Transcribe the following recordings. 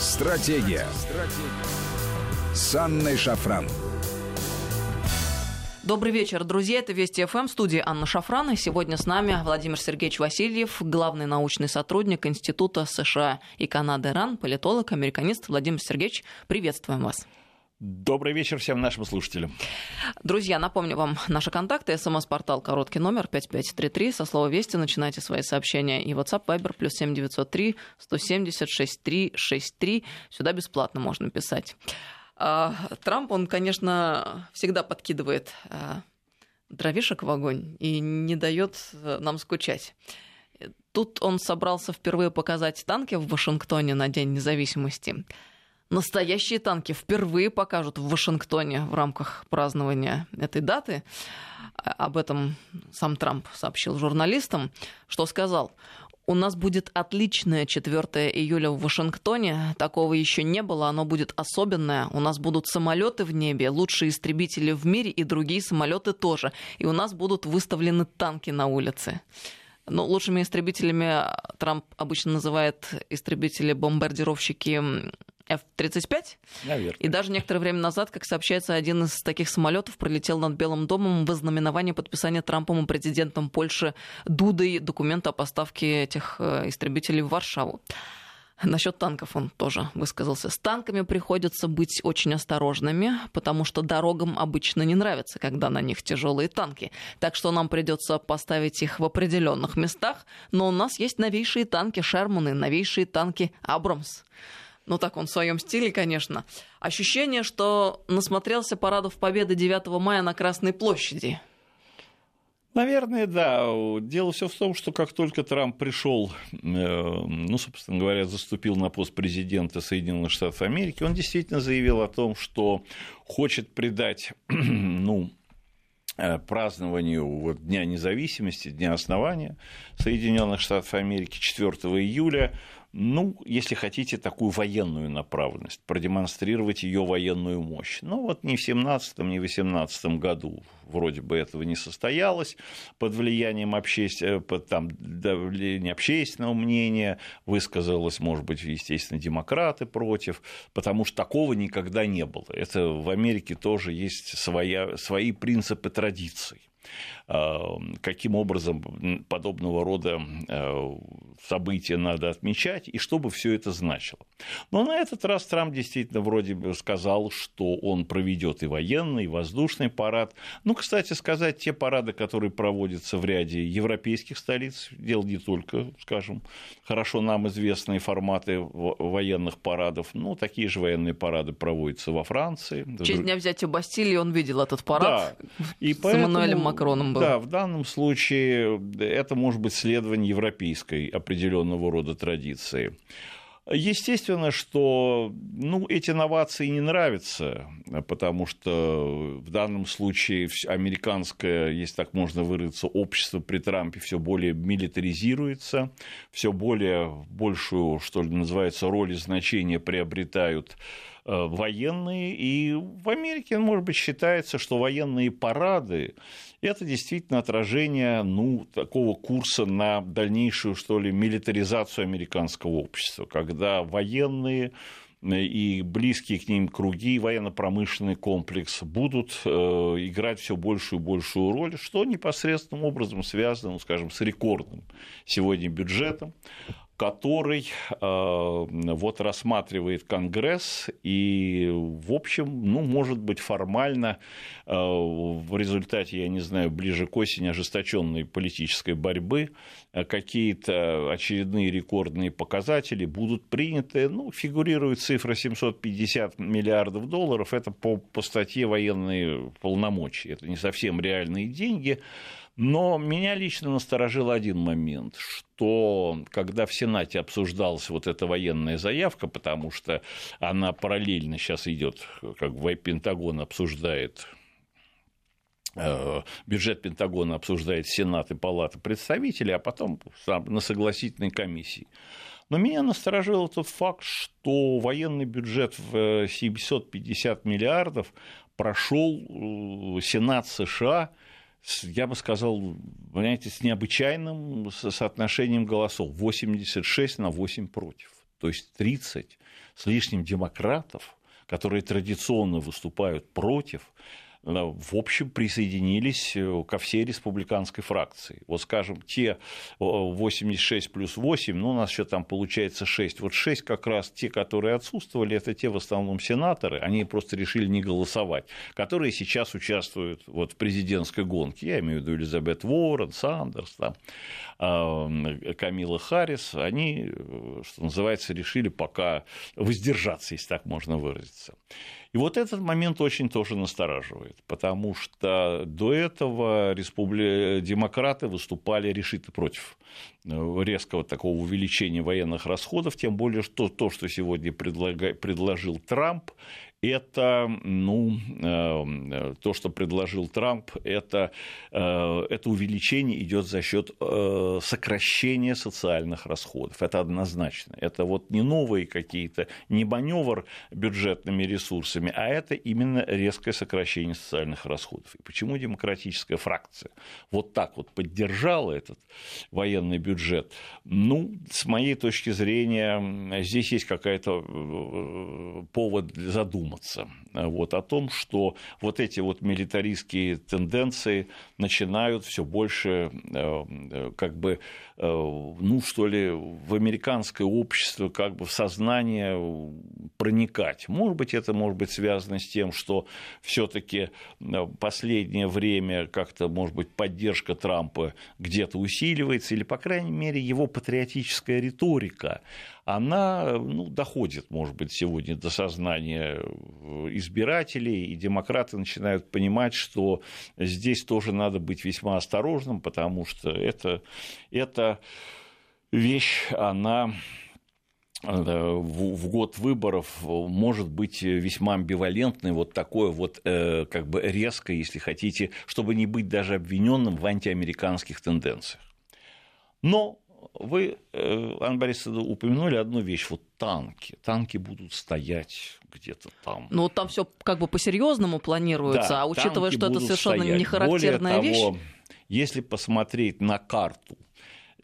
Стратегия. Стратегия. С Анной Шафран. Добрый вечер, друзья. Это Вести ФМ, студия Анна Шафран. И сегодня с нами Владимир Сергеевич Васильев, главный научный сотрудник Института США и Канады РАН, политолог, американист. Владимир Сергеевич, приветствуем вас. Добрый вечер всем нашим слушателям. Друзья, напомню вам наши контакты. СМС-портал короткий номер 5533. Со слова «Вести» начинайте свои сообщения. И WhatsApp Viber плюс 7903 170 6363. Сюда бесплатно можно писать. А, Трамп, он, конечно, всегда подкидывает а, дровишек в огонь и не дает э, нам скучать. Тут он собрался впервые показать танки в Вашингтоне на День независимости. Настоящие танки впервые покажут в Вашингтоне в рамках празднования этой даты. Об этом сам Трамп сообщил журналистам, что сказал. У нас будет отличное 4 июля в Вашингтоне. Такого еще не было, оно будет особенное. У нас будут самолеты в небе, лучшие истребители в мире и другие самолеты тоже. И у нас будут выставлены танки на улице. Но ну, лучшими истребителями Трамп обычно называет истребители-бомбардировщики F-35. Наверное. И даже некоторое время назад, как сообщается, один из таких самолетов пролетел над Белым домом в ознаменование подписания Трампом и президентом Польши Дудой документа о поставке этих э, истребителей в Варшаву. Насчет танков он тоже высказался. С танками приходится быть очень осторожными, потому что дорогам обычно не нравится, когда на них тяжелые танки. Так что нам придется поставить их в определенных местах. Но у нас есть новейшие танки Шерманы, новейшие танки Абрамс ну так он в своем стиле, конечно, ощущение, что насмотрелся парадов Победы 9 мая на Красной площади. Наверное, да. Дело все в том, что как только Трамп пришел, э, ну, собственно говоря, заступил на пост президента Соединенных Штатов Америки, он действительно заявил о том, что хочет придать, ну, э, празднованию вот, Дня независимости, Дня основания Соединенных Штатов Америки 4 июля ну, если хотите, такую военную направленность, продемонстрировать ее военную мощь. Ну, вот ни в 17 ни в 18 году вроде бы этого не состоялось, под влиянием обществен... Э, под, там, давления общественного мнения высказалось, может быть, естественно, демократы против, потому что такого никогда не было. Это в Америке тоже есть своя, свои принципы традиций. Эм, каким образом подобного рода э, события надо отмечать и что бы все это значило. Но на этот раз Трамп действительно вроде бы сказал, что он проведет и военный, и воздушный парад. Ну, кстати сказать, те парады, которые проводятся в ряде европейских столиц, дело не только, скажем, хорошо нам известные форматы военных парадов, ну, такие же военные парады проводятся во Франции. В честь дня взятия Бастилии он видел этот парад да. и с поэтому, Эммануэлем Макроном был. Да, в данном случае это может быть следование европейской определенного рода традиции. Естественно, что ну, эти новации не нравятся, потому что в данном случае американское, если так можно выразиться, общество при Трампе все более милитаризируется, все более большую, что ли, называется, роль и значение приобретают э, военные. И в Америке, может быть, считается, что военные парады это действительно отражение ну, такого курса на дальнейшую, что ли, милитаризацию американского общества, когда военные и близкие к ним круги, военно-промышленный комплекс будут э, играть все большую и большую роль, что непосредственным образом связано, ну, скажем, с рекордным сегодня бюджетом, который э, вот рассматривает Конгресс и, в общем, ну, может быть, формально э, в результате, я не знаю, ближе к осени ожесточенной политической борьбы э, какие-то очередные рекордные показатели будут приняты. Ну, фигурирует цифра 750 миллиардов долларов. Это по, по статье военные полномочия. Это не совсем реальные деньги. Но меня лично насторожил один момент, что когда в Сенате обсуждалась вот эта военная заявка, потому что она параллельно сейчас идет, как бы Пентагон обсуждает э, бюджет Пентагона обсуждает Сенат и Палата представителей, а потом на согласительной комиссии. Но меня насторожил тот факт, что военный бюджет в 750 миллиардов прошел э, Сенат США я бы сказал, понимаете, с необычайным соотношением голосов. 86 на 8 против. то есть 30 с лишним демократов, которые традиционно выступают против, в общем, присоединились э, ко всей республиканской фракции. Вот, скажем, те 86 плюс 8, ну, у нас еще там получается 6. Вот 6 как раз те, которые отсутствовали, это те в основном сенаторы, они просто решили не голосовать, которые сейчас участвуют вот в президентской гонке. Я имею в виду Элизабет Уоррен, Сандерс, там, Камила Харрис. Они, э, что называется, решили пока воздержаться, если так можно выразиться. И вот этот момент очень тоже настораживает, потому что до этого республи... демократы выступали решительно против э, резкого такого увеличения военных расходов, тем более что то, что сегодня предлага... предложил Трамп, это, ну, э, то, что предложил Трамп, это, э, это увеличение идет за счет э, сокращения социальных расходов. Это однозначно. Это вот не новые какие-то, не маневр бюджетными ресурсами, а это именно резкое сокращение социальных расходов. И почему демократическая фракция вот так вот поддержала этот военный бюджет? Ну, с моей точки зрения, здесь есть какая-то повод задуматься задуматься э, вот, о том, что вот эти вот милитаристские тенденции начинают все больше э, э, как бы ну, что ли, в американское общество, как бы в сознание проникать. Может быть, это может быть связано с тем, что все-таки последнее время как-то, может быть, поддержка Трампа где-то усиливается, или, по крайней мере, его патриотическая риторика, она ну, доходит, может быть, сегодня до сознания избирателей, и демократы начинают понимать, что здесь тоже надо быть весьма осторожным, потому что это, это вещь, она э, в год выборов может быть весьма амбивалентной, вот такое вот э, как бы резко, если хотите, чтобы не быть даже обвиненным в антиамериканских тенденциях. Но вы, э, Анна Борисовна, упомянули одну вещь, вот танки. Танки будут стоять где-то там. Ну, вот там все как бы по-серьезному планируется, да, а учитывая, что это совершенно стоять. не характерная Более того, вещь. Если посмотреть на карту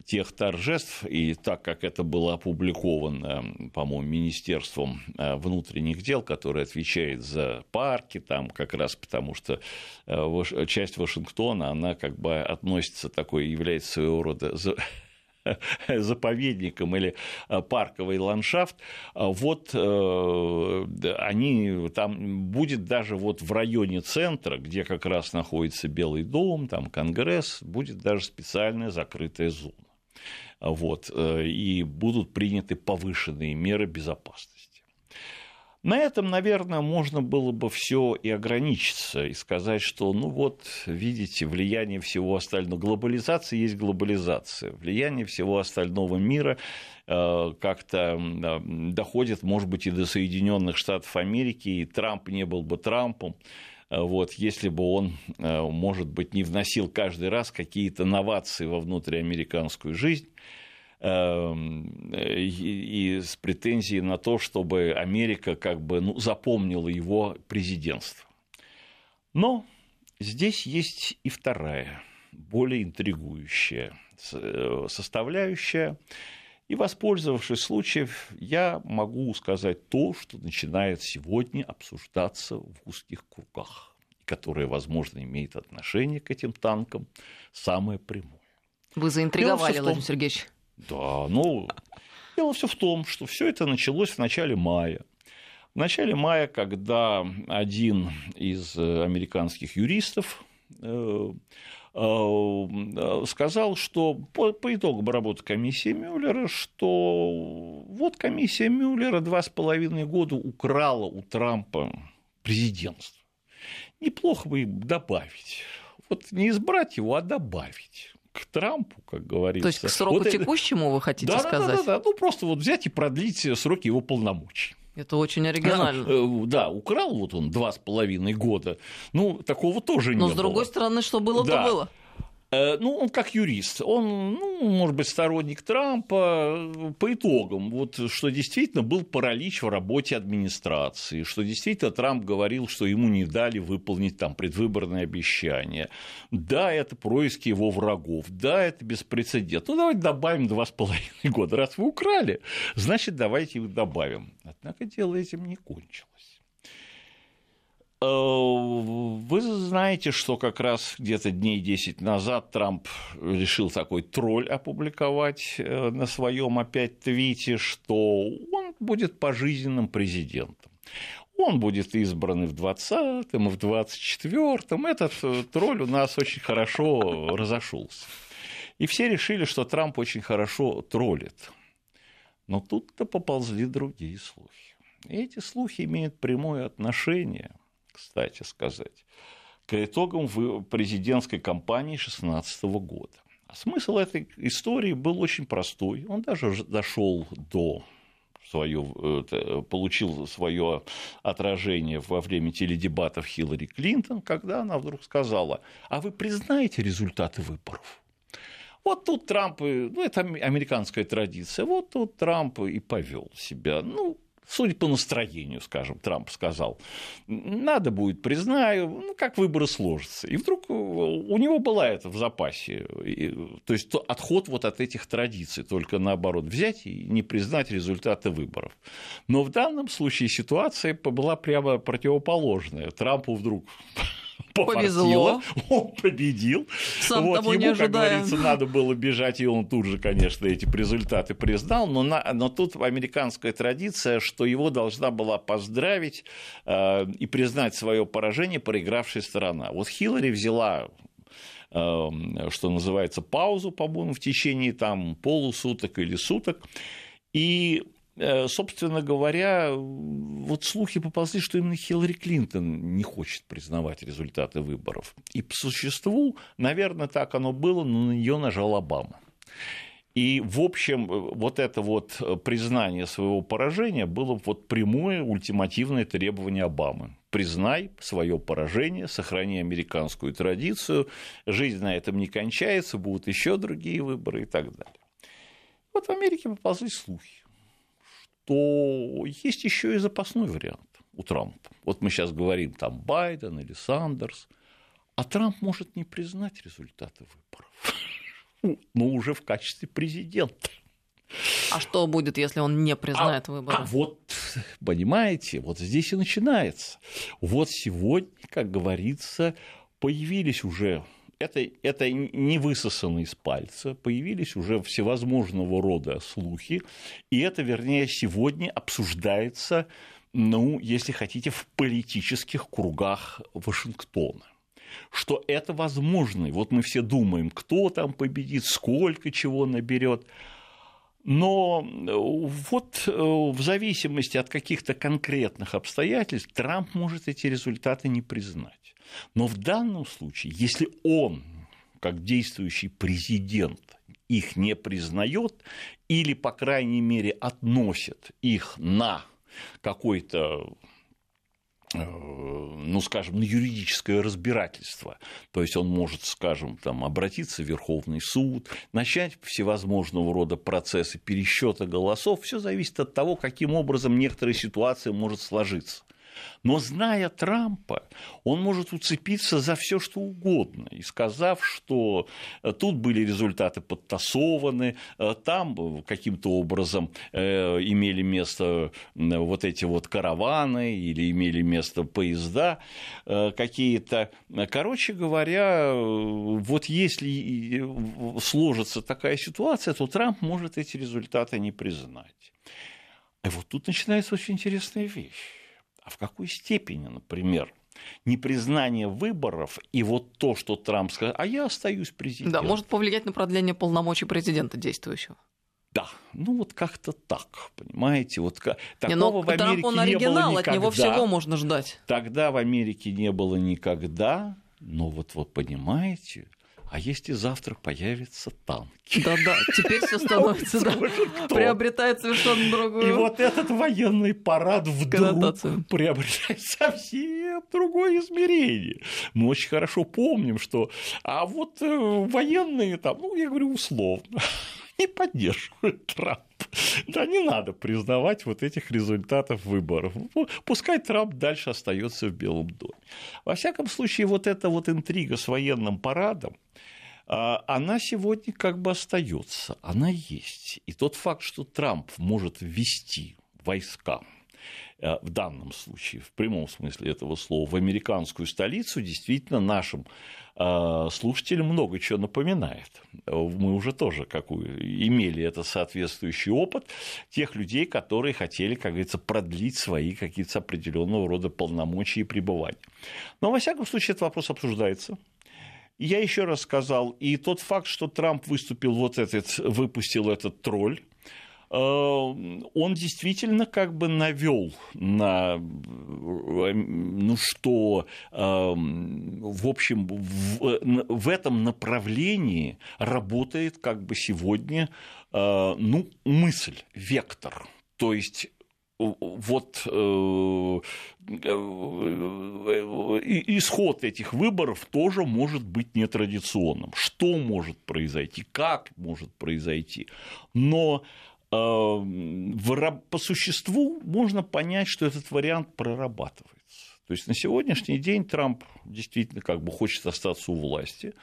тех торжеств, и так как это было опубликовано, по-моему, Министерством э, внутренних дел, которое отвечает за парки, там как раз потому что э, часть Вашингтона, она как бы относится такой, является своего рода заповедником или э, парковый ландшафт, а вот они, там будет даже вот в районе центра, где как раз находится Белый дом, там Конгресс, будет даже специальная закрытая зона. Вот, э, и будут приняты повышенные меры безопасности. На этом, наверное, можно было бы все и ограничиться, и сказать, что, ну вот, видите, влияние всего остального. Глобализация есть глобализация. Влияние всего остального мира э, как-то доходит, может быть, и до Соединенных Штатов Америки, и Трамп не был бы Трампом вот, если бы он, э, может быть, не вносил каждый раз какие-то новации во внутриамериканскую жизнь, Эм, и, с претензией на то, чтобы Америка как бы ну, запомнила его президентство. Но здесь есть и вторая, более интригующая э, составляющая. И воспользовавшись случаем, я могу сказать то, что начинает сегодня обсуждаться в узких кругах, которое, возможно, имеет отношение к этим танкам самое прямое. Вы заинтриговали, Владимир Сергеевич. Да, ну, дело все в том, что все это началось в начале мая. В начале мая, когда один из э, американских юристов э, сказал, что по, по итогам работы комиссии Мюллера, что вот комиссия Мюллера два с половиной года украла у Трампа президентство. Неплохо бы добавить. Вот не избрать его, а добавить к Трампу, как говорится. То есть к сроку вот текущему вы хотите да, сказать? Да, да, да, ну просто вот взять и продлить сроки его полномочий. Это очень оригинально. А, да, украл вот он два с половиной года. Ну, такого тоже не было. Но с другой стороны, что было, да. то было. Э, ну, он как юрист, он, ну, может быть, сторонник Трампа по итогам, вот, что действительно был паралич в работе администрации, что действительно Трамп говорил, что ему не дали выполнить там предвыборные обещания. Да, это происки его врагов, да, это беспрецедентно. Ну, давайте добавим два с половиной года. Раз вы украли, значит, давайте их добавим. Однако дело этим не кончилось. Э, вы знаете, что как раз где-то дней 10 назад Трамп решил такой тролль опубликовать э, на своем опять твите, что он будет пожизненным президентом. Он будет избран и в 20-м, и в 24-м. Этот э, тролль у нас очень хорошо разошелся. И все решили, что Трамп очень хорошо троллит. Но тут-то поползли другие слухи. И эти слухи имеют прямое отношение – кстати сказать, к итогам президентской кампании 2016 года. Смысл этой истории был очень простой. Он даже дошел до свое, получил свое отражение во время теледебатов Хиллари Клинтон, когда она вдруг сказала, а вы признаете результаты выборов? Вот тут Трамп, ну это американская традиция, вот тут Трамп и повел себя. Ну, судя по настроению, скажем, Трамп сказал, надо будет, признаю, ну, как выборы сложатся. И вдруг у него была это в запасе. То есть отход вот от этих традиций, только наоборот, взять и не признать результаты выборов. Но в данном случае ситуация была прямо противоположная. Трампу вдруг повезло. Он победил. Сам вот, того ему, не ожидая. как говорится, надо было бежать, и он тут же, конечно, эти результаты признал. Но, на, но тут американская традиция, что его должна была поздравить э, и признать свое поражение проигравшая сторона. Вот Хиллари взяла э, что называется, паузу, по-моему, в течение там полусуток или суток, и Э, собственно говоря, вот слухи поползли, что именно Хиллари Клинтон не хочет признавать результаты выборов. И по существу, наверное, так оно было, но на нее нажал Обама. И, в общем, вот это вот признание своего поражения было вот прямое ультимативное требование Обамы. Признай свое поражение, сохрани американскую традицию, жизнь на этом не кончается, будут еще другие выборы и так далее. Вот в Америке поползли слухи то есть еще и запасной вариант у Трампа. Вот мы сейчас говорим там Байден или Сандерс, а Трамп может не признать результаты выборов, но уже в качестве президента. А что будет, если он не признает а, выборы? А вот, понимаете, вот здесь и начинается. Вот сегодня, как говорится, появились уже это, это не высосано из пальца, появились уже всевозможного рода слухи, и это, вернее, сегодня обсуждается, ну, если хотите, в политических кругах Вашингтона что это возможно. Вот мы все думаем, кто там победит, сколько чего наберет. Но вот э, в зависимости от каких-то конкретных обстоятельств Трамп может эти результаты не признать. Но в данном случае, если он, как действующий президент, их не признает или, по крайней мере, относит их на какой-то э, ну, скажем, на юридическое разбирательство. То есть он может, скажем, там, обратиться в Верховный суд, начать всевозможного рода процессы пересчета голосов. Все зависит от того, каким образом некоторая ситуация может сложиться. Но зная Трампа, он может уцепиться за все, что угодно, и сказав, что э, тут были результаты подтасованы, э, там каким-то образом э, имели место вот эти вот караваны или имели место поезда какие-то. Короче говоря, вот если сложится такая ситуация, то Трамп может эти результаты не признать. И вот тут начинается очень интересная вещь а в какой степени, например, непризнание выборов и вот то, что Трамп сказал, а я остаюсь президентом. Да, может повлиять на продление полномочий президента действующего. Да, ну вот как-то так, понимаете, вот такого не, но в Америке Трамп, он оригинал, не было никогда. от него всего можно ждать. Тогда в Америке не было никогда, но вот, вот понимаете, а если завтра появятся танки? Да-да, теперь все становится, да, приобретает совершенно другую И вот этот военный парад вдруг приобретает совсем другое измерение. Мы очень хорошо помним, что... А вот э, военные там, ну, я говорю условно, не поддерживают Трампа. Да, не надо признавать вот этих результатов выборов. Пускай Трамп дальше остается в Белом доме. Во всяком случае, вот эта вот интрига с военным парадом, а, она сегодня как бы остается, она есть. И тот факт, что Трамп может ввести войска в данном случае, в прямом смысле этого слова, в американскую столицу, действительно нашим э, слушателям много чего напоминает. Мы уже тоже какую, имели это соответствующий опыт тех людей, которые хотели, как говорится, продлить свои какие-то определенного рода полномочия и пребывания. Но, во всяком случае, этот вопрос обсуждается. Я еще раз сказал, и тот факт, что Трамп выступил вот этот, выпустил этот тролль, Э, он действительно как бы навел на, ну что, эм, в общем, в, в этом направлении работает как бы сегодня, э, ну, мысль, вектор. То есть вот э, исход этих выборов тоже может быть нетрадиционным. Что может произойти, как может произойти. Но Эм, по существу можно понять, что этот вариант прорабатывается. То есть на сегодняшний день Трамп действительно как бы хочет остаться у власти.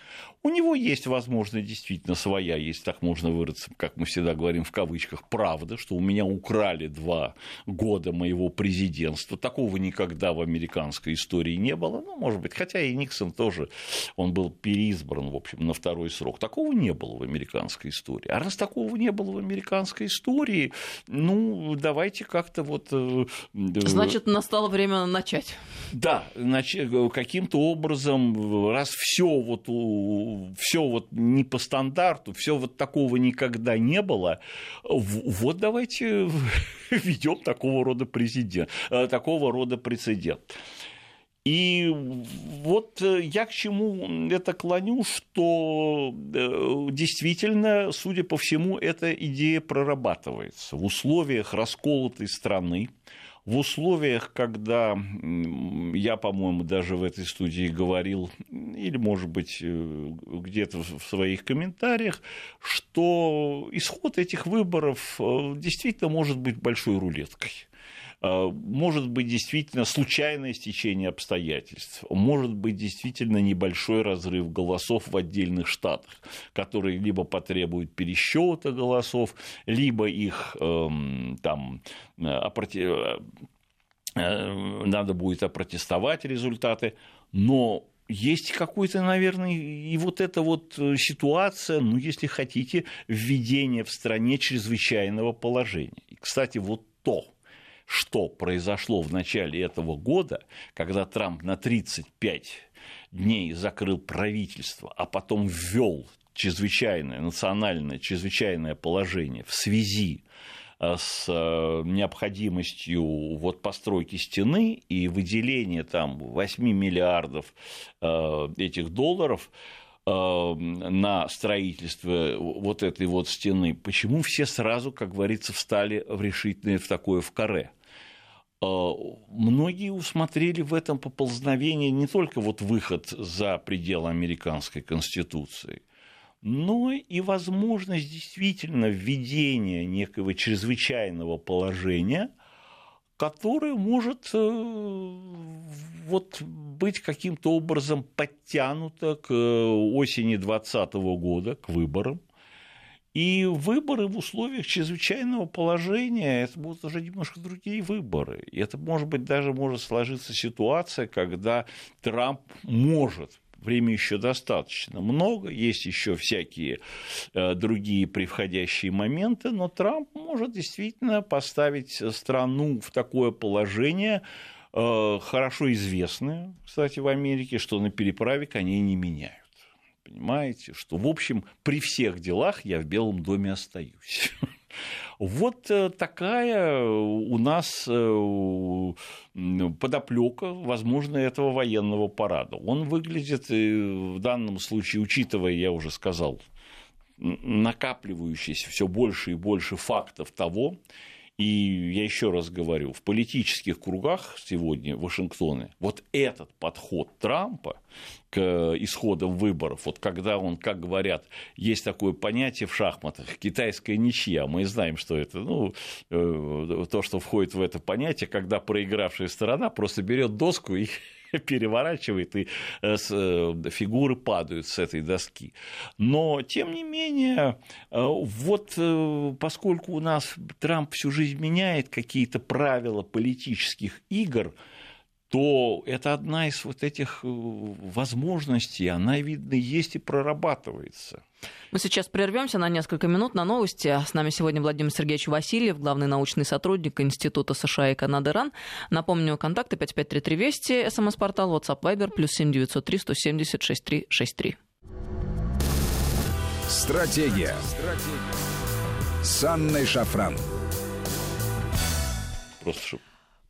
У него есть возможность действительно своя, если так можно выразиться, как мы всегда говорим в кавычках, правда, что у меня украли два года моего президентства. Такого никогда в американской истории не было. Ну, может быть, хотя и Никсон тоже, он был переизбран, в общем, на второй срок. Такого не было в американской истории. А раз такого не было в американской истории, ну, давайте как-то вот... Э, Значит, настало время начать. Да, каким-то образом, раз все вот, все вот не по стандарту, все вот такого никогда не было, вот давайте ведем такого рода президент, э, такого рода прецедент. И вот э, я к чему это клоню, что э, действительно, судя по всему, эта идея прорабатывается в условиях расколотой страны, в условиях, когда я, по-моему, даже в этой студии говорил, или, может быть, э, где-то в своих комментариях, что исход этих выборов э, действительно может быть большой рулеткой. А, может быть действительно случайное стечение обстоятельств, может быть действительно небольшой разрыв голосов в отдельных штатах, который либо потребует пересчета голосов, либо их эм, там. Э, э, надо будет опротестовать результаты, но есть какой-то, наверное, и вот эта вот э, ситуация, ну, если хотите, введение в стране чрезвычайного положения. И, кстати, вот то, что произошло в начале этого года, когда Трамп на 35 дней закрыл правительство, а потом ввел чрезвычайное, национальное чрезвычайное положение в связи э, с э, необходимостью вот постройки стены и выделения там 8 миллиардов э, этих долларов на строительство вот этой вот стены, почему все сразу, как говорится, встали в решительное в такое в каре? Многие усмотрели в этом поползновение не только вот выход за пределы американской конституции, но и возможность действительно введения некого чрезвычайного положения, которое может э, вот, быть каким-то образом подтянуто к осени 2020 года, к выборам – и выборы в условиях чрезвычайного положения, это будут уже немножко другие выборы. И это, может быть, даже может сложиться ситуация, когда Трамп может время еще достаточно много, есть еще всякие э, другие превходящие моменты, но Трамп может действительно поставить страну в такое положение, э, хорошо известное, кстати, в Америке, что на переправе коней не меняют. Понимаете, что, в общем, при всех делах я в Белом доме остаюсь. Вот э, такая у нас э, подоплека, возможно, этого военного парада. Он выглядит в данном случае, учитывая, я уже сказал, накапливающиеся все больше и больше фактов того, и я еще раз говорю, в политических кругах сегодня в Вашингтоне вот этот подход Трампа к исходам выборов, вот когда он, как говорят, есть такое понятие в шахматах, китайская ничья, мы знаем, что это, ну, э, то, что входит в это понятие, когда проигравшая сторона просто берет доску и переворачивает, и э, э, фигуры падают с этой доски. Но, тем не менее, э, вот поскольку у нас Трамп всю жизнь меняет какие-то правила политических игр, то это одна из вот этих возможностей, она, видно, есть и прорабатывается. Мы сейчас прервемся на несколько минут на новости. С нами сегодня Владимир Сергеевич Васильев, главный научный сотрудник Института США и Канады РАН. Напомню, контакты 5533 Вести, СМС-портал, WhatsApp Viber, плюс 7903 170 6363. Стратегия. Стратегия. С Анной Шафран. Просто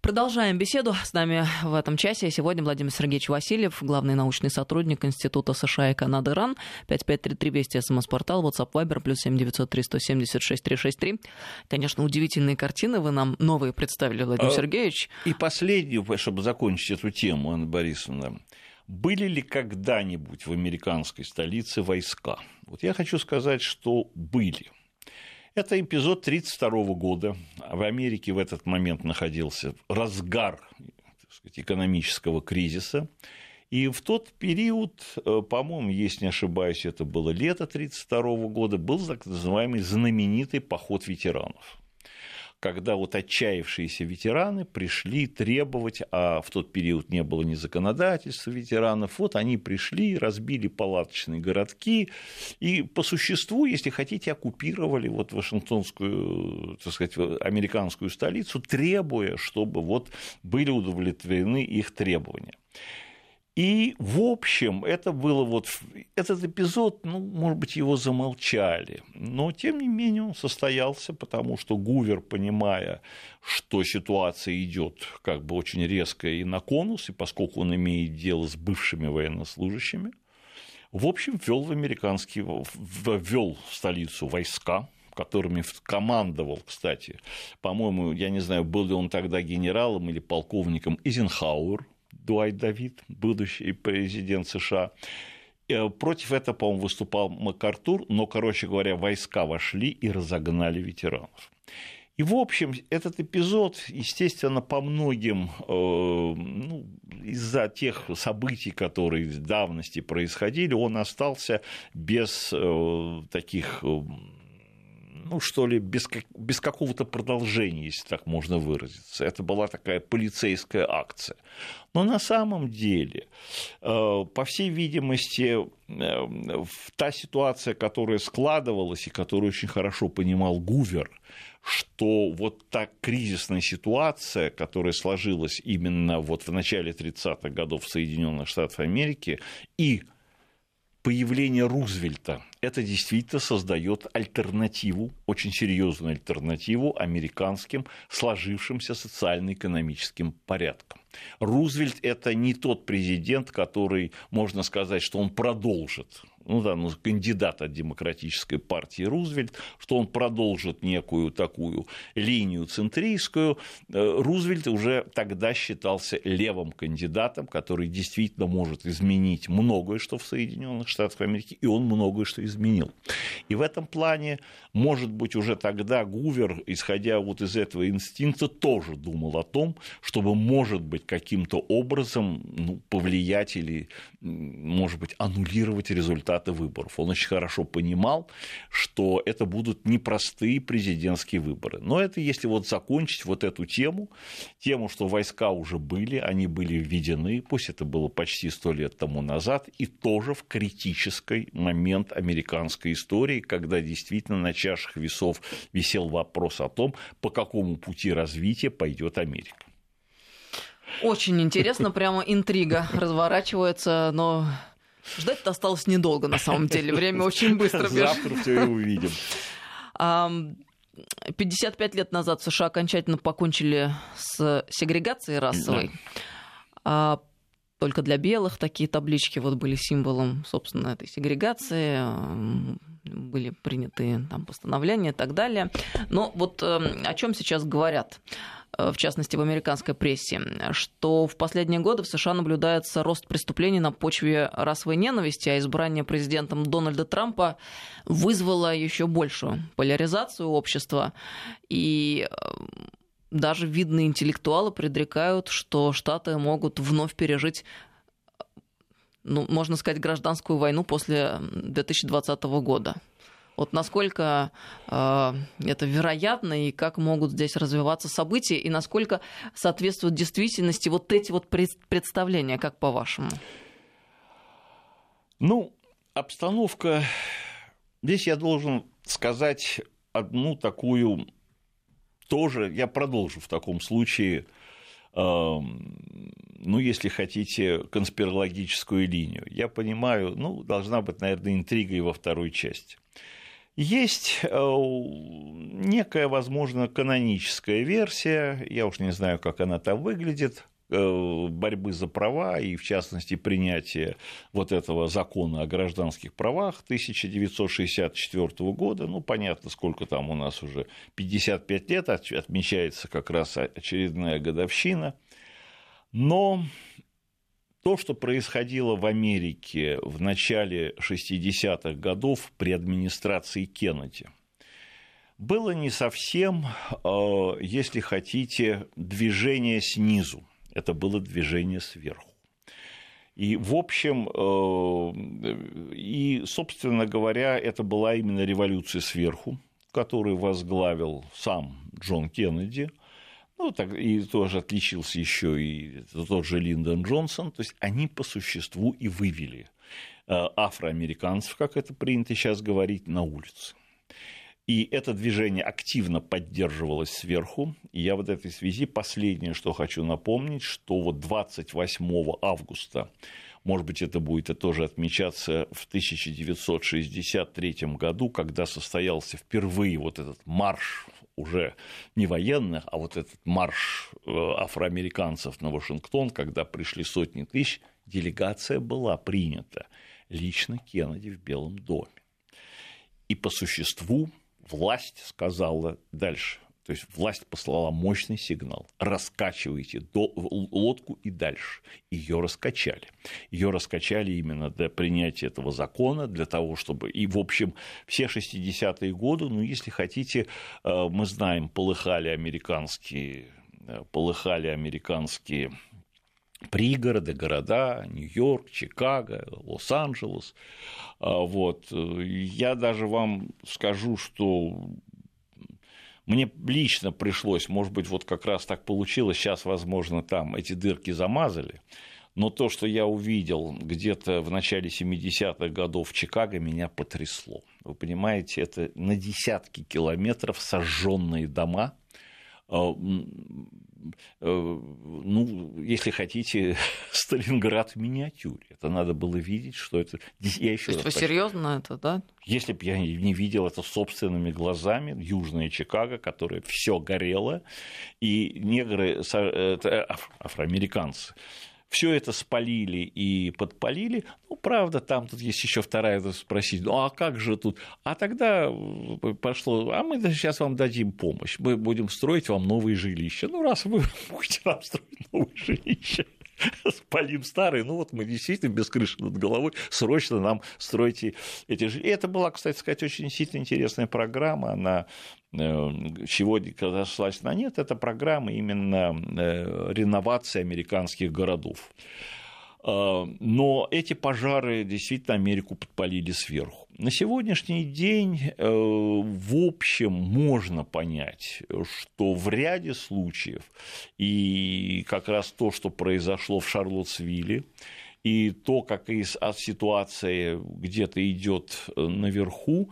Продолжаем беседу. С нами в этом часе сегодня Владимир Сергеевич Васильев, главный научный сотрудник Института США и Канады РАН. 5533 Вести, СМС-портал, WhatsApp Viber, плюс 7903 176 363. Конечно, удивительные картины вы нам новые представили, Владимир а, Сергеевич. И последнюю, чтобы закончить эту тему, Анна Борисовна. Были ли когда-нибудь в американской столице войска? Вот я хочу сказать, что были. Это эпизод 1932 года. В Америке в этот момент находился разгар сказать, экономического кризиса. И в тот период, э, по-моему, если не ошибаюсь, это было лето 1932 года, был так называемый знаменитый поход ветеранов когда вот отчаявшиеся ветераны пришли требовать, а в тот период не было ни законодательства ветеранов, вот они пришли, разбили палаточные городки и по существу, если хотите, оккупировали вот Вашингтонскую, так сказать, американскую столицу, требуя, чтобы вот были удовлетворены их требования. И, в общем, это было вот... Этот эпизод, ну, может быть, его замолчали, но, тем не менее, он состоялся, потому что Гувер, понимая, что ситуация идет как бы очень резко и на конус, и поскольку он имеет дело с бывшими военнослужащими, в общем, ввел в американский, ввел в столицу войска, которыми командовал, кстати, по-моему, я не знаю, был ли он тогда генералом или полковником Изенхауэр, Дуайт Давид, будущий президент США. Э, против этого, по-моему, выступал МакАртур, но, короче говоря, войска вошли и разогнали ветеранов. И, в общем, этот эпизод, естественно, по многим, э, ну, из-за тех событий, которые в давности происходили, он остался без э, таких ну, что ли, без, без какого-то продолжения, если так можно выразиться. Это была такая полицейская акция. Но на самом деле, э, по всей видимости, э, та ситуация, которая складывалась и которую очень хорошо понимал Гувер, что вот та кризисная ситуация, которая сложилась именно вот в начале 30-х годов в Соединенных Штатах Америки и появление Рузвельта, это действительно создает альтернативу, очень серьезную альтернативу американским сложившимся социально-экономическим порядкам. Рузвельт – это не тот президент, который, можно сказать, что он продолжит ну да, ну, кандидат от демократической партии Рузвельт, что он продолжит некую такую линию центристскую. Э, Рузвельт уже тогда считался левым кандидатом, который действительно может изменить многое, что в Соединенных Штатах Америки, и он многое что изменил. И в этом плане, может быть, уже тогда Гувер, исходя вот из этого инстинкта, тоже думал о том, чтобы, может быть, каким-то образом ну, повлиять или, может быть, аннулировать результат результаты выборов. Он очень хорошо понимал, что это будут непростые президентские выборы. Но это если вот закончить вот эту тему, тему, что войска уже были, они были введены, пусть это было почти сто лет тому назад, и тоже в критический момент американской истории, когда действительно на чашах весов висел вопрос о том, по какому пути развития пойдет Америка. Очень интересно, прямо интрига разворачивается, но Ждать-то осталось недолго, на самом деле. Время очень быстро бежит. Завтра все и увидим. 55 лет назад в США окончательно покончили с сегрегацией расовой. Да. Только для белых такие таблички вот были символом, собственно, этой сегрегации. Были приняты там постановления и так далее. Но вот о чем сейчас говорят? Э, в частности в американской прессе, что в последние годы в США наблюдается рост преступлений на почве расовой ненависти, а избрание президентом Дональда Трампа вызвало еще большую поляризацию общества. И э, даже видные интеллектуалы предрекают, что Штаты могут вновь пережить ну, можно сказать, гражданскую войну после 2020 года. Вот насколько э, это вероятно и как могут здесь развиваться события, и насколько соответствуют действительности вот эти вот представления, как по-вашему? Ну, обстановка... Здесь я должен сказать одну такую тоже, я продолжу в таком случае, э, ну, если хотите, конспирологическую линию. Я понимаю, ну, должна быть, наверное, интрига и во второй части. Есть э, некая, возможно, каноническая версия, я уж не знаю, как она там выглядит, э, борьбы за права и, в частности, принятия вот этого закона о гражданских правах 1964 года. Ну, понятно, сколько там у нас уже 55 лет, отмечается как раз очередная годовщина. Но то, что происходило в Америке в начале 60-х годов при администрации Кеннеди, было не совсем, э, если хотите, движение снизу. Это было движение сверху. И, в общем, э, и, собственно говоря, это была именно революция сверху, которую возглавил сам Джон Кеннеди – ну, так, и тоже отличился еще и тот же Линдон Джонсон. То есть они по существу и вывели э, афроамериканцев, как это принято сейчас говорить, на улицы. И это движение активно поддерживалось сверху. И я в этой связи последнее, что хочу напомнить, что вот 28 августа, может быть, это будет тоже отмечаться в 1963 году, когда состоялся впервые вот этот марш уже не военных, а вот этот марш э, афроамериканцев на Вашингтон, когда пришли сотни тысяч, делегация была принята лично Кеннеди в Белом доме. И по существу власть сказала дальше, то есть власть послала мощный сигнал. Раскачивайте до, лодку и дальше. Ее раскачали. Ее раскачали именно для принятия этого закона, для того, чтобы... И, в общем, все 60-е годы, ну, если хотите, э, мы знаем, полыхали американские э, полыхали американские пригороды, города, Нью-Йорк, Чикаго, Лос-Анджелес. А, вот. Я даже вам скажу, что мне лично пришлось, может быть, вот как раз так получилось, сейчас, возможно, там эти дырки замазали, но то, что я увидел где-то в начале 70-х годов в Чикаго, меня потрясло. Вы понимаете, это на десятки километров сожженные дома, а, ну, если хотите, Сталинград в миниатюре. Это надо было видеть, что это... Я еще То есть вы серьезно это, да? Если бы я не видел это собственными глазами, Южная Чикаго, которая все горело, и негры, это афроамериканцы, все это спалили и подпалили. Ну, правда, там тут есть еще вторая спросить, ну а как же тут? А тогда э, пошло, а мы сейчас вам дадим помощь, мы будем строить вам новые жилища. Ну, раз вы будете нам строить новые жилища, спалим старые, ну вот мы действительно без крыши над головой, срочно нам стройте эти. И это была, кстати сказать, очень действительно интересная программа, она э, чего когда сошлась на нет, это программа именно э, реновации американских городов. А, но эти пожары действительно Америку подпалили сверху. На сегодняшний день, э, в общем, можно понять, что в ряде случаев, и как раз то, что произошло в Шарлоттсвилле, и то, как из, от ситуации где-то идет наверху,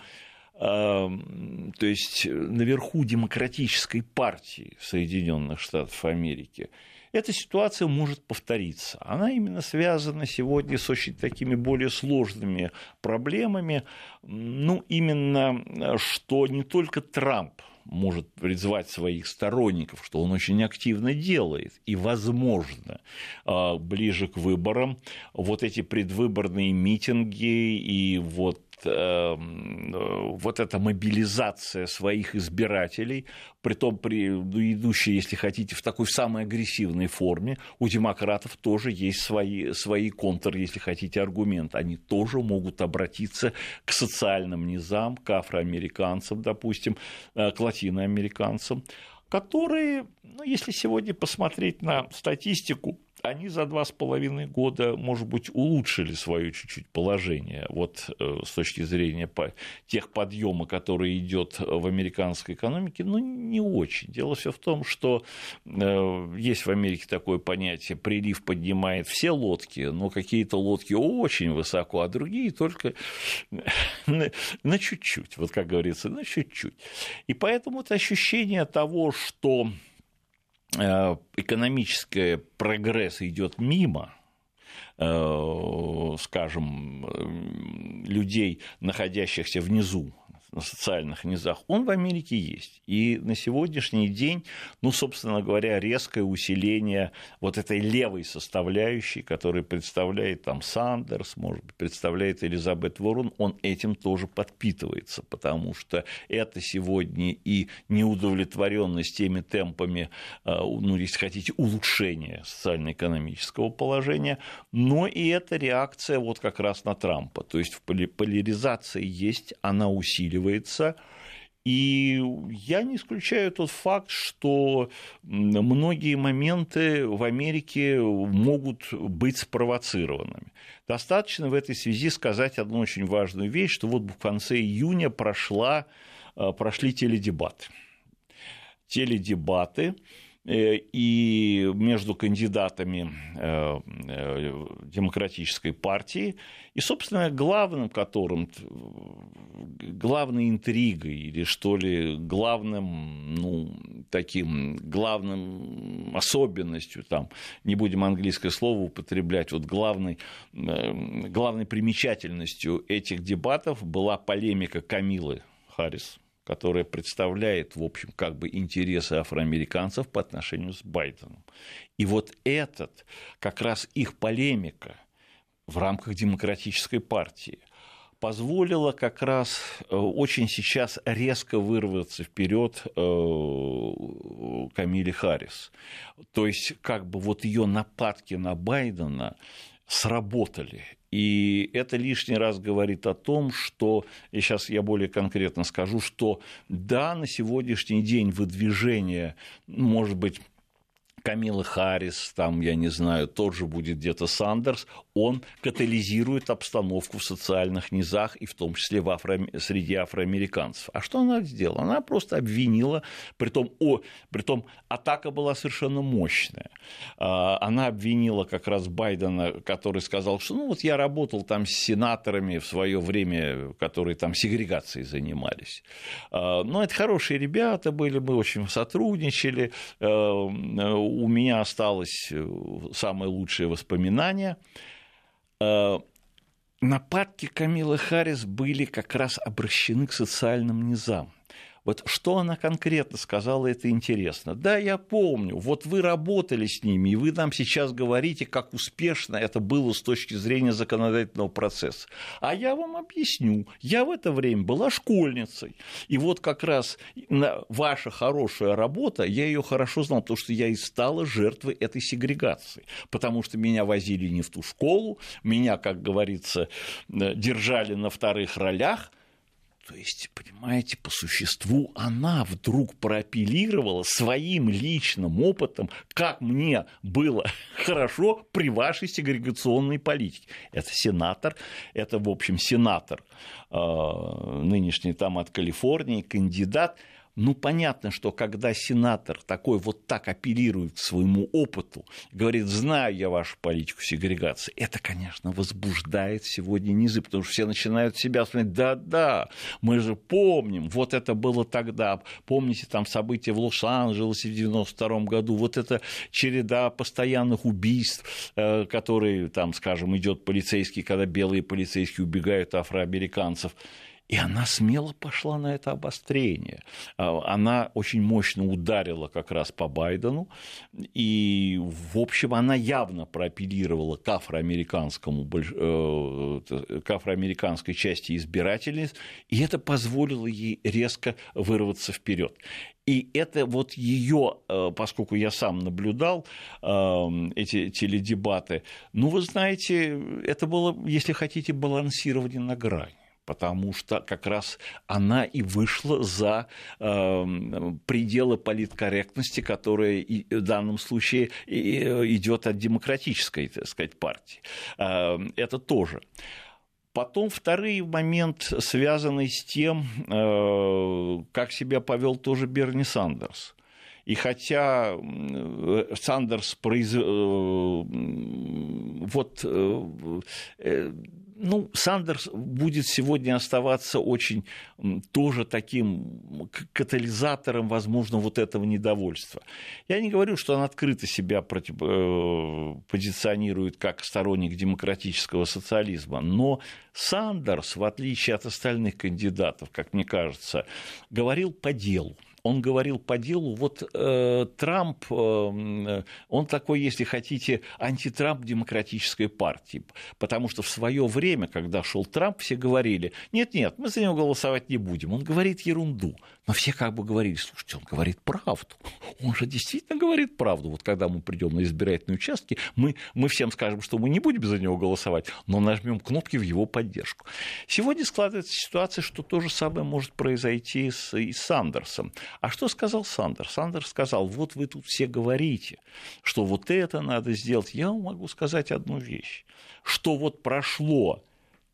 э, то есть наверху демократической партии Соединенных Штатов Америки, эта ситуация может повториться. Она именно связана сегодня с очень такими более сложными проблемами. Ну, именно что не только Трамп может призвать своих сторонников, что он очень активно делает. И, возможно, а, ближе к выборам вот эти предвыборные митинги и вот э, вот эта мобилизация своих избирателей, при том, при, ну, идущая, если хотите, в такой самой агрессивной форме, у демократов тоже есть свои, свои контр, если хотите, аргументы. Они тоже могут обратиться к социальным низам, к афроамериканцам, допустим, э, к латиноамериканцам, которые, ну, если сегодня посмотреть на статистику, они за два с половиной года, может быть, улучшили свое чуть-чуть положение вот э, с точки зрения тех подъема, который идет в американской экономике, но не очень. Дело все в том, что э, есть в Америке такое понятие прилив поднимает все лодки, но какие-то лодки очень высоко, а другие только на чуть-чуть, вот как говорится, на чуть-чуть. И поэтому это ощущение того, что экономический прогресс идет мимо, э, скажем, э, людей, находящихся внизу на социальных низах, он в Америке есть. И на сегодняшний день, ну, собственно говоря, резкое усиление вот этой левой составляющей, которую представляет там Сандерс, может быть, представляет Элизабет Ворон, он этим тоже подпитывается, потому что это сегодня и неудовлетворенность теми темпами, э, ну, если хотите, улучшения социально-экономического положения, но и это реакция вот как раз на Трампа. То есть поляризация есть, она усиливается, усиливается. И я не исключаю тот факт, что многие моменты в Америке могут быть спровоцированными. Достаточно в этой связи сказать одну очень важную вещь, что вот в конце июня прошла, э, прошли теледебаты. Теледебаты, и между кандидатами э, э, демократической партии, и, собственно, главным которым, главной интригой или, что ли, главным, ну, таким, главным особенностью, там, не будем английское слово употреблять, вот главной, главной примечательностью этих дебатов была полемика Камилы Харрис которая представляет, в общем, как бы интересы афроамериканцев по отношению с Байденом. И вот этот, как раз их полемика в рамках демократической партии позволила как раз э, очень сейчас резко вырваться вперед э, Камиле Харрис. То есть, как бы вот ее нападки на Байдена сработали. И это лишний раз говорит о том, что, и сейчас я более конкретно скажу, что да, на сегодняшний день выдвижение, может быть, Камила Харрис, там, я не знаю, тот же будет где-то Сандерс, он катализирует обстановку в социальных низах и в том числе в афро... среди афроамериканцев. А что она сделала? Она просто обвинила, притом, о, притом атака была совершенно мощная. А, она обвинила как раз Байдена, который сказал, что ну вот я работал там с сенаторами в свое время, которые там сегрегацией занимались. А, но это хорошие ребята были, мы очень сотрудничали, э, у меня осталось э, самое лучшее воспоминание. Э, нападки Камилы Харрис были как раз обращены к социальным низам. Вот что она конкретно сказала, это интересно. Да, я помню, вот вы работали с ними, и вы нам сейчас говорите, как успешно это было с точки зрения законодательного процесса. А я вам объясню, я в это время была школьницей, и вот как раз ваша хорошая работа, я ее хорошо знал, потому что я и стала жертвой этой сегрегации, потому что меня возили не в ту школу, меня, как говорится, э, держали на вторых ролях – то есть, понимаете, по существу она вдруг проапеллировала своим личным опытом, как мне было хорошо при вашей сегрегационной политике. Это сенатор, это, в общем, сенатор э, нынешний там от Калифорнии, кандидат – ну, понятно, что когда сенатор такой вот так апеллирует к своему опыту, говорит, знаю я вашу политику сегрегации, это, конечно, возбуждает сегодня низы, потому что все начинают себя смотреть, да-да, мы же помним, вот это было тогда, помните там события в Лос-Анджелесе в 92 году, вот эта череда постоянных убийств, э, которые там, скажем, идет полицейский, когда белые полицейские убегают афроамериканцев, И она смело пошла на это обострение. А, она очень мощно ударила как раз по Байдену. И, в общем, она явно проапеллировала к, афроамериканскому, э, к афроамериканской части избирательниц. И это позволило ей резко вырваться вперед. И это вот ее, э, поскольку я сам наблюдал эм, эти теледебаты, ну, вы знаете, это было, если хотите, балансирование на грани потому что как раз она и вышла за э, пределы политкорректности, которая и в данном случае идет от демократической, так сказать, партии. Э, это тоже. Потом второй момент, связанный с тем, э, как себя повел тоже Берни Сандерс. И хотя Сандерс произ... Э, вот э, ну, Сандерс будет сегодня оставаться очень тоже таким катализатором, возможно, вот этого недовольства. Я не говорю, что он открыто себя против, э, позиционирует как сторонник демократического социализма, но Сандерс, в отличие от остальных кандидатов, как мне кажется, говорил по делу он говорил по делу, вот э, Трамп, э, он такой, если хотите, антитрамп демократической партии, потому что в свое время, когда шел Трамп, все говорили, нет-нет, мы за него голосовать не будем, он говорит ерунду, но все как бы говорили, слушайте, он говорит правду, он же действительно говорит правду, вот когда мы придем на избирательные участки, мы, мы всем скажем, что мы не будем за него голосовать, но нажмем кнопки в его поддержку. Сегодня складывается ситуация, что то же самое может произойти с, и с Сандерсом. А что сказал Сандер? Сандер сказал, вот вы тут все говорите, что вот это надо сделать. Я могу сказать одну вещь, что вот прошло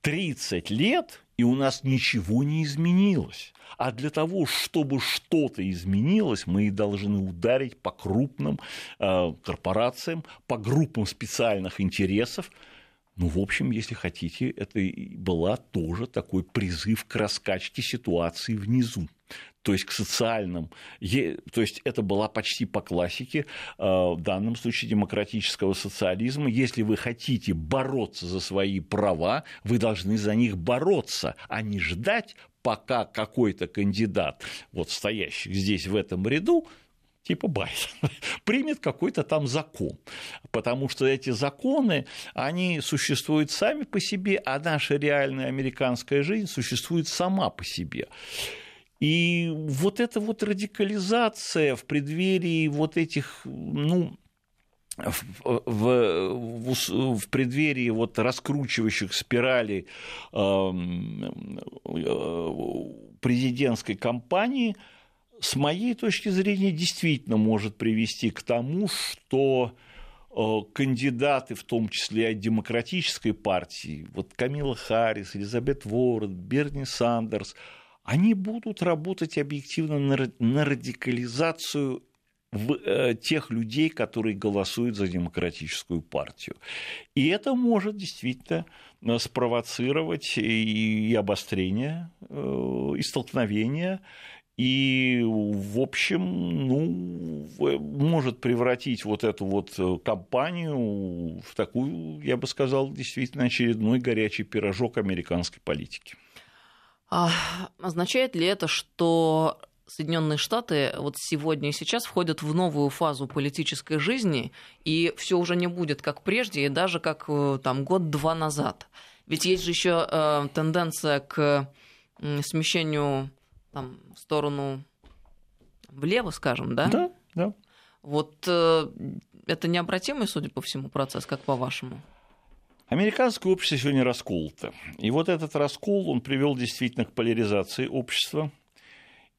30 лет, и у нас ничего не изменилось. А для того, чтобы что-то изменилось, мы и должны ударить по крупным э, корпорациям, по группам специальных интересов, ну, в общем, если хотите, это была тоже такой призыв к раскачке ситуации внизу то есть к социальным, то есть это была почти по классике, э, в данном случае демократического социализма. Если вы хотите бороться за свои права, вы должны за них бороться, а не ждать, пока какой-то кандидат, вот стоящий здесь в этом ряду, типа Байден, примет какой-то там закон. Потому что эти законы, они существуют сами по себе, а наша реальная американская жизнь существует сама по себе. И вот эта вот радикализация в преддверии вот этих, ну, в, в, в преддверии вот раскручивающих спирали э, президентской кампании, с моей точки зрения, действительно может привести к тому, что э, кандидаты, в том числе от демократической партии, вот Камила Харрис, Элизабет Уоррен, Берни Сандерс – они будут работать объективно на радикализацию в, э, тех людей, которые голосуют за демократическую партию. И это может действительно э, спровоцировать и, и обострение, э, и столкновения, и, в общем, ну, может превратить вот эту вот кампанию в такую, я бы сказал, действительно очередной горячий пирожок американской политики. А, означает ли это, что Соединенные Штаты вот сегодня и сейчас входят в новую фазу политической жизни, и все уже не будет как прежде, и даже как э, там год-два назад. Ведь есть же еще э, тенденция к э, смещению там, в сторону влево, скажем, да? Да, да. Вот э, это необратимый, судя по всему, процесс, как по-вашему? Американское общество сегодня расколото. И вот этот раскол, он привел действительно к поляризации общества.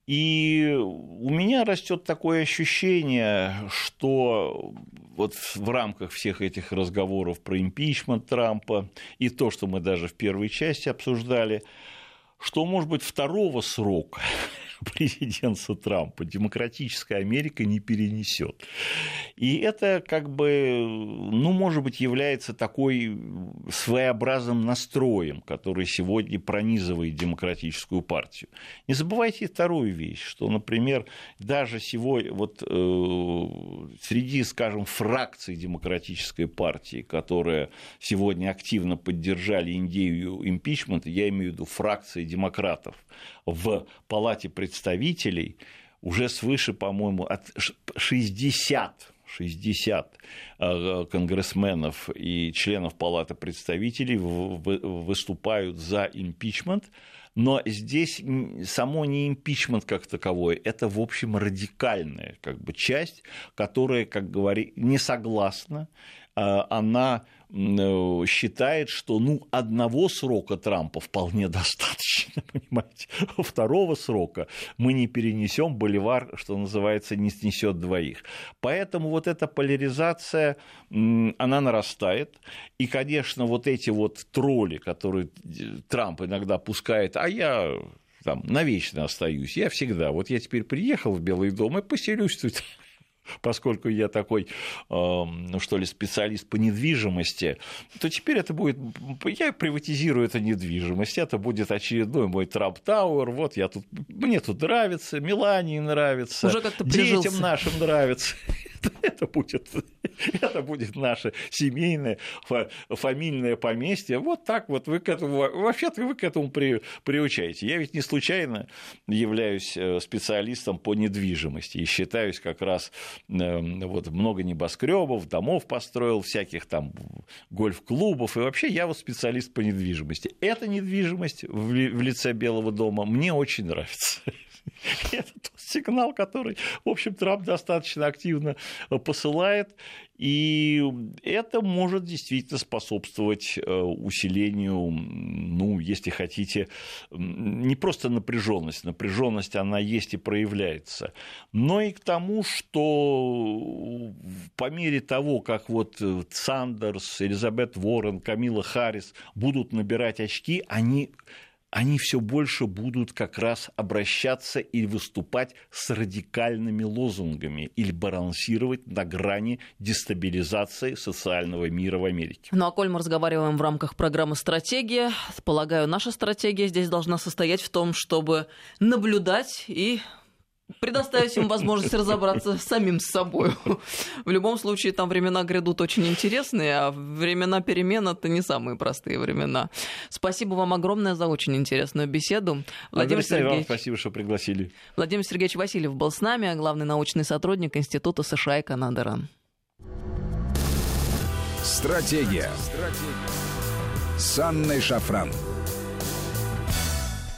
И у меня растет такое ощущение, что вот в рамках всех этих разговоров про импичмент Трампа и то, что мы даже в первой части обсуждали, что, может быть, второго срока президентства Трампа демократическая Америка не перенесет. И это как бы, ну, может быть, является такой своеобразным настроем, который сегодня пронизывает демократическую партию. Не забывайте вторую вещь, что, например, даже сегодня вот э, среди, скажем, фракций демократической партии, которые сегодня активно поддержали идею импичмента, я имею в виду фракции демократов в Палате представителей, уже свыше, по-моему, от 60 60 э, конгрессменов и членов Палаты представителей выступают за импичмент, но здесь само не импичмент как таковой, это, в общем, радикальная как бы, часть, которая, как говорит, не согласна, она Э, считает, что ну, одного срока Трампа вполне достаточно, понимаете, второго срока мы не перенесем, Боливар, что называется, не снесет двоих. Поэтому вот эта поляризация, она нарастает, и, конечно, вот эти вот тролли, которые Трамп иногда пускает, а я там навечно остаюсь, я всегда, вот я теперь приехал в Белый дом и поселюсь тут поскольку я такой, ну что ли, специалист по недвижимости, то теперь это будет, я приватизирую эту недвижимость, это будет очередной мой Трамп Тауэр, вот я тут, мне тут нравится, Милании нравится, Уже детям нашим нравится. это будет, это будет наше семейное фамильное поместье. Вот так вот вы к этому, вообще-то вы к этому при, приучаете. Я ведь не случайно являюсь э, специалистом по недвижимости и считаюсь как раз эм, вот много небоскребов, домов построил, всяких там гольф-клубов, и вообще я вот специалист по недвижимости. Эта недвижимость в лице Белого дома мне очень нравится. Это сигнал, который, в общем, Трамп достаточно активно э, посылает. И это может действительно способствовать э, усилению, ну, если хотите, не просто напряженность, напряженность она есть и проявляется, но и к тому, что по мере того, как вот э, Сандерс, Элизабет Уоррен, Камила Харрис будут набирать очки, они они все больше будут как раз обращаться и выступать с радикальными лозунгами или балансировать на грани дестабилизации социального мира в Америке. Ну а коль мы разговариваем в рамках программы «Стратегия», полагаю, наша стратегия здесь должна состоять в том, чтобы наблюдать и предоставить им возможность разобраться самим с собой. В любом случае, там времена грядут очень интересные, а времена перемен — это не самые простые времена. Спасибо вам огромное за очень интересную беседу. Владимир Сергеевич... спасибо, что пригласили. Владимир Сергеевич Васильев был с нами, а главный научный сотрудник Института США и Канады РАН. Стратегия. Стратегия. С Анной Шафран.